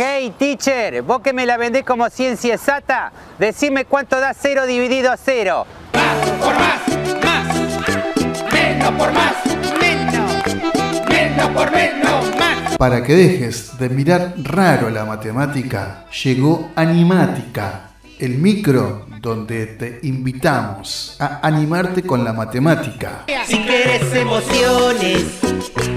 Hey teacher, vos que me la vendés como ciencia exacta, decime cuánto da 0 dividido a 0. Más por más, más. Menos por más, menos. Menos por menos, más. Para que dejes de mirar raro la matemática, llegó Animática, el micro donde te invitamos a animarte con la matemática. Si quieres emociones,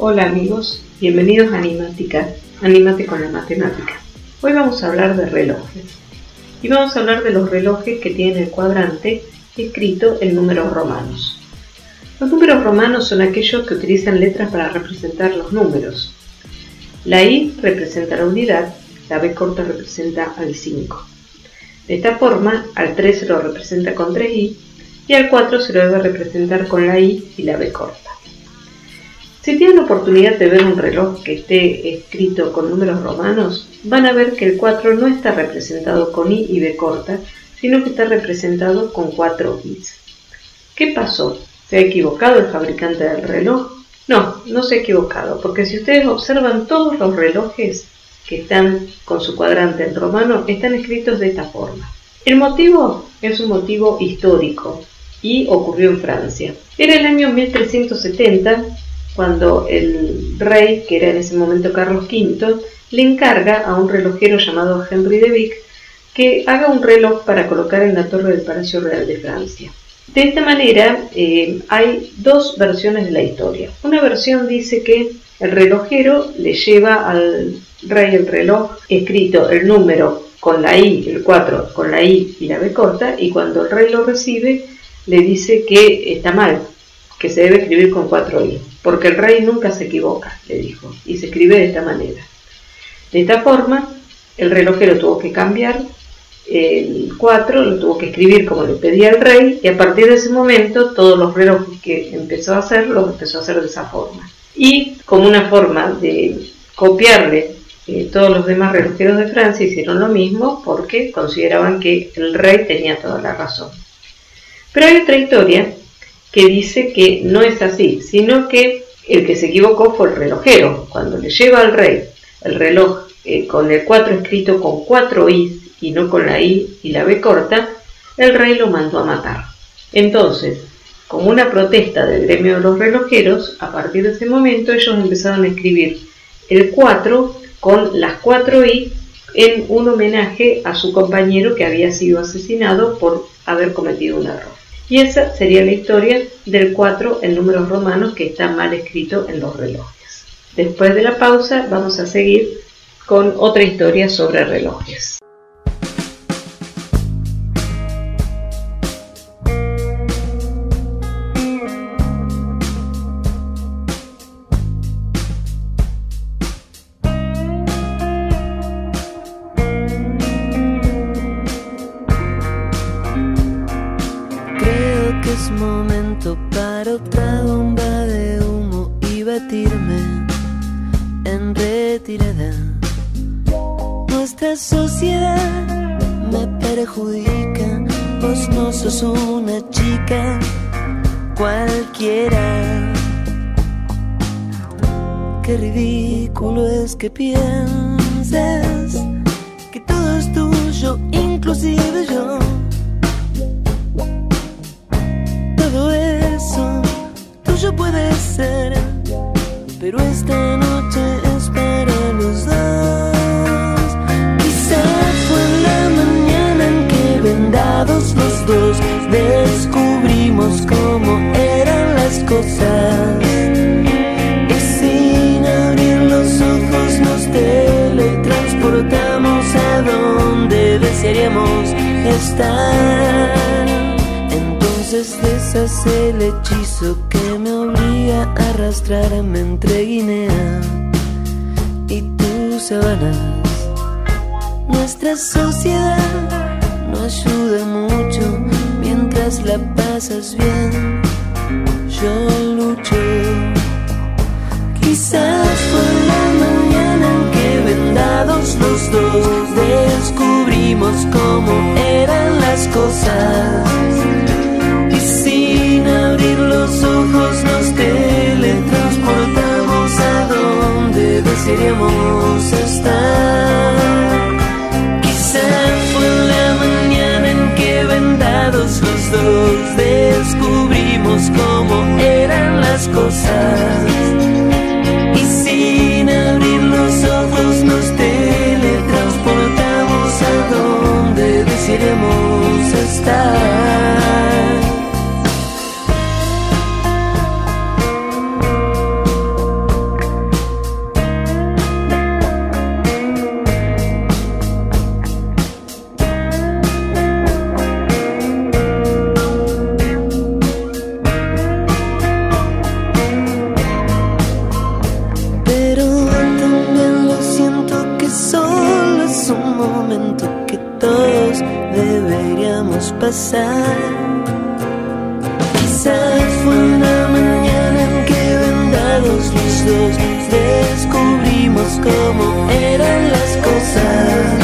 Hola amigos, bienvenidos a Animática, Anímate con la matemática. Hoy vamos a hablar de relojes. Y vamos a hablar de los relojes que tienen el cuadrante escrito en números romanos. Los números romanos son aquellos que utilizan letras para representar los números. La I representa la unidad, la B corta representa al 5. De esta forma, al 3 se lo representa con 3i y al 4 se lo debe representar con la i y la b corta. Si tienen la oportunidad de ver un reloj que esté escrito con números romanos, van a ver que el 4 no está representado con i y b corta, sino que está representado con 4 i's. ¿Qué pasó? ¿Se ha equivocado el fabricante del reloj? No, no se ha equivocado, porque si ustedes observan todos los relojes que están con su cuadrante en romano están escritos de esta forma. El motivo es un motivo histórico y ocurrió en Francia. Era el año 1370 cuando el rey, que era en ese momento Carlos V, le encarga a un relojero llamado Henry de Vic que haga un reloj para colocar en la torre del Palacio Real de Francia. De esta manera eh, hay dos versiones de la historia. Una versión dice que el relojero le lleva al rey el reloj escrito el número con la I, el 4 con la I y la B corta, y cuando el rey lo recibe le dice que está mal, que se debe escribir con 4 I, porque el rey nunca se equivoca, le dijo, y se escribe de esta manera. De esta forma, el relojero tuvo que cambiar el 4, lo tuvo que escribir como le pedía el rey, y a partir de ese momento todos los relojes que empezó a hacer los empezó a hacer de esa forma. Y como una forma de copiarle eh, todos los demás relojeros de Francia hicieron lo mismo porque consideraban que el rey tenía toda la razón. Pero hay otra historia que dice que no es así, sino que el que se equivocó fue el relojero. Cuando le lleva al rey el reloj eh, con el 4 escrito con 4 i y no con la i y la b corta, el rey lo mandó a matar. Entonces, como una protesta del gremio de los relojeros, a partir de ese momento ellos empezaron a escribir el 4 con las 4 i en un homenaje a su compañero que había sido asesinado por haber cometido un error. Y esa sería la historia del 4 en números romanos que está mal escrito en los relojes. Después de la pausa vamos a seguir con otra historia sobre relojes. En retirada. Nuestra sociedad me perjudica, vos no sos una chica cualquiera. Qué ridículo es que pienses que todo es tuyo, inclusive yo. Todo eso tuyo puede ser, pero esta noche descubrimos cómo eran las cosas. Y sin abrir los ojos nos teletransportamos a donde desearíamos estar. Entonces deshace el hechizo que me obliga a arrastrarme entre Guinea y tus sabanas. Nuestra sociedad ayuda mucho mientras la pasas bien. Yo lucho. Quizás fue la mañana en que vendados los dos descubrimos cómo cómo eran las cosas. Cómo eran las cosas.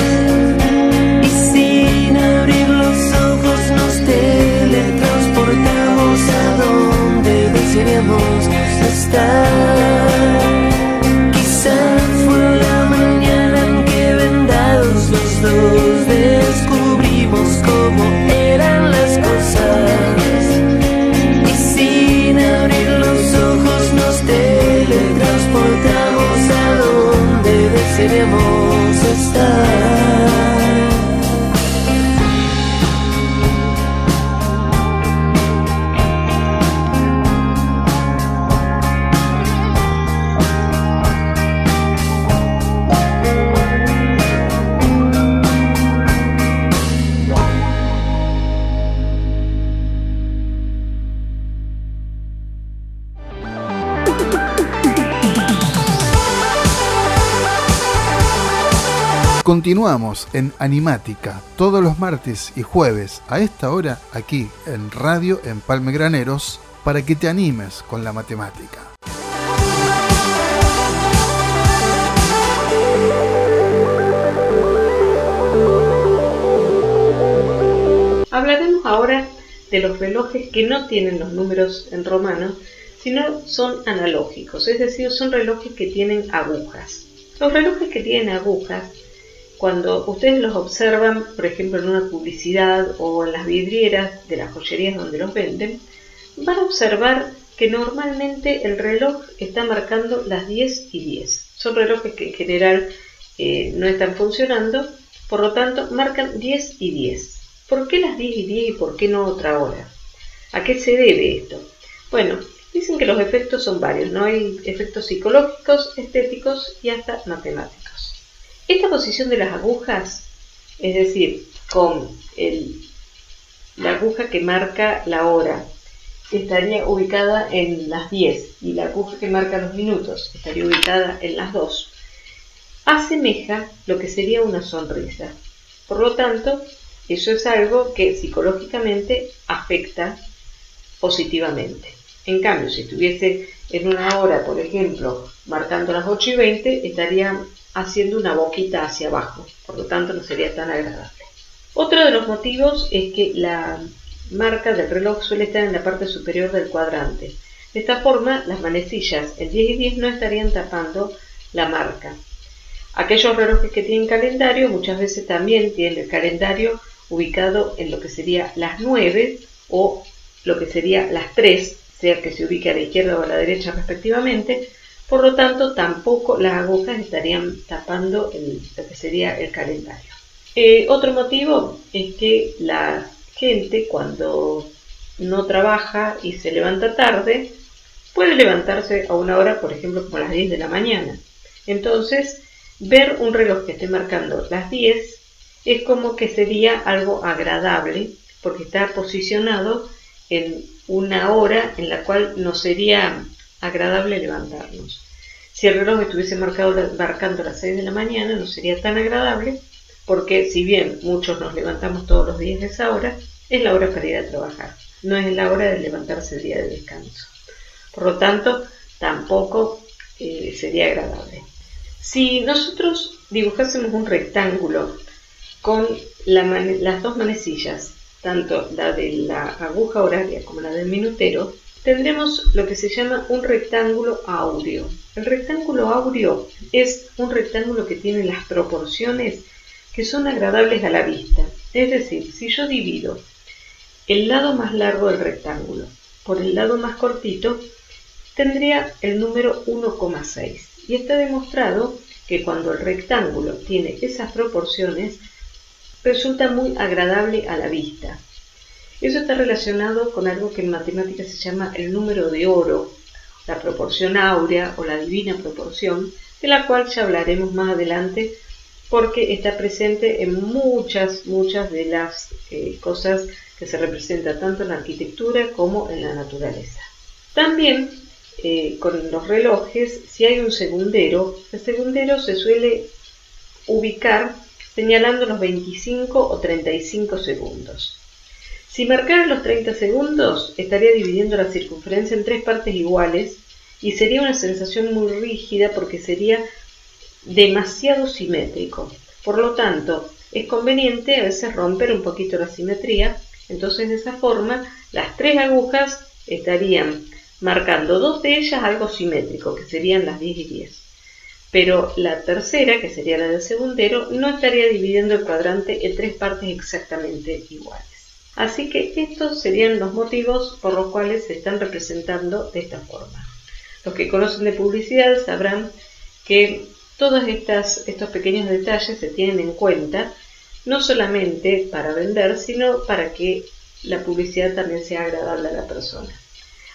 Continuamos en Animática todos los martes y jueves a esta hora aquí en Radio Empalme Graneros para que te animes con la matemática. Hablaremos ahora de los relojes que no tienen los números en romano, sino son analógicos, es decir, son relojes que tienen agujas. Los relojes que tienen agujas, cuando ustedes los observan, por ejemplo, en una publicidad o en las vidrieras de las joyerías donde los venden, van a observar que normalmente el reloj está marcando las 10 y 10. Son relojes que en general eh, no están funcionando, por lo tanto marcan 10 y 10. ¿Por qué las 10 y 10 y por qué no otra hora? ¿A qué se debe esto? Bueno, dicen que los efectos son varios, no hay efectos psicológicos, estéticos y hasta matemáticos. Esta posición de las agujas, es decir, con el, la aguja que marca la hora, estaría ubicada en las 10 y la aguja que marca los minutos estaría ubicada en las 2, asemeja lo que sería una sonrisa. Por lo tanto, eso es algo que psicológicamente afecta positivamente. En cambio, si estuviese en una hora, por ejemplo, marcando las 8 y 20, estaría haciendo una boquita hacia abajo, por lo tanto no sería tan agradable. Otro de los motivos es que la marca del reloj suele estar en la parte superior del cuadrante. De esta forma, las manecillas, el 10 y 10, no estarían tapando la marca. Aquellos relojes que tienen calendario muchas veces también tienen el calendario ubicado en lo que sería las 9 o lo que sería las 3, sea que se ubique a la izquierda o a la derecha respectivamente. Por lo tanto, tampoco las agujas estarían tapando el, lo que sería el calendario. Eh, otro motivo es que la gente cuando no trabaja y se levanta tarde, puede levantarse a una hora, por ejemplo, como las 10 de la mañana. Entonces, ver un reloj que esté marcando las 10 es como que sería algo agradable porque está posicionado en una hora en la cual nos sería agradable levantarnos. Si el reloj estuviese marcado, marcando las 6 de la mañana, no sería tan agradable, porque si bien muchos nos levantamos todos los días a esa hora, es la hora para ir a trabajar, no es la hora de levantarse el día de descanso. Por lo tanto, tampoco eh, sería agradable. Si nosotros dibujásemos un rectángulo con las dos manecillas tanto la de la aguja horaria como la del minutero, tendremos lo que se llama un rectángulo áureo. El rectángulo áureo es un rectángulo que tiene las proporciones que son agradables a la vista. Es decir, si yo divido el lado más largo del rectángulo por el lado más cortito, tendría el número 1,6. Y está demostrado que cuando el rectángulo tiene esas proporciones, resulta muy agradable a la vista. Eso está relacionado con algo que en matemáticas se llama el número de oro, la proporción áurea o la divina proporción, de la cual ya hablaremos más adelante porque está presente en muchas, muchas de las eh, cosas que se representan tanto en la arquitectura como en la naturaleza. También eh, con los relojes, si hay un segundero, el segundero se suele ubicar señalando los 25 o 35 segundos. Si marcara los 30 segundos, estaría dividiendo la circunferencia en tres partes iguales y sería una sensación muy rígida porque sería demasiado simétrico. Por lo tanto, es conveniente a veces romper un poquito la simetría, entonces de esa forma las tres agujas estarían marcando dos de ellas algo simétrico, que serían las 10 y 10 pero la tercera, que sería la del segundero, no estaría dividiendo el cuadrante en tres partes exactamente iguales. Así que estos serían los motivos por los cuales se están representando de esta forma. Los que conocen de publicidad sabrán que todos estos pequeños detalles se tienen en cuenta no solamente para vender, sino para que la publicidad también sea agradable a la persona.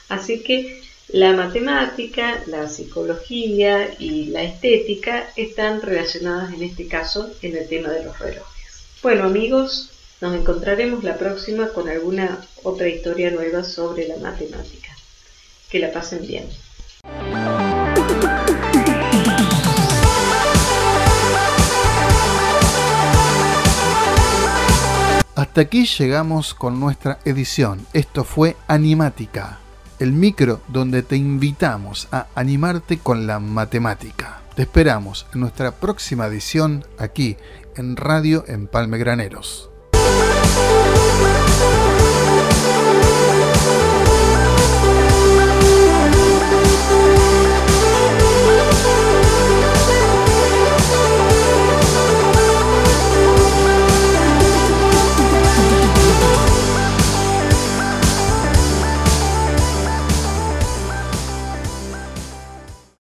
Así que la matemática, la psicología y la estética están relacionadas en este caso en el tema de los relojes. Bueno amigos, nos encontraremos la próxima con alguna otra historia nueva sobre la matemática. Que la pasen bien. Hasta aquí llegamos con nuestra edición. Esto fue Animática el micro donde te invitamos a animarte con la matemática. Te esperamos en nuestra próxima edición aquí en Radio Empalme Graneros. Peace.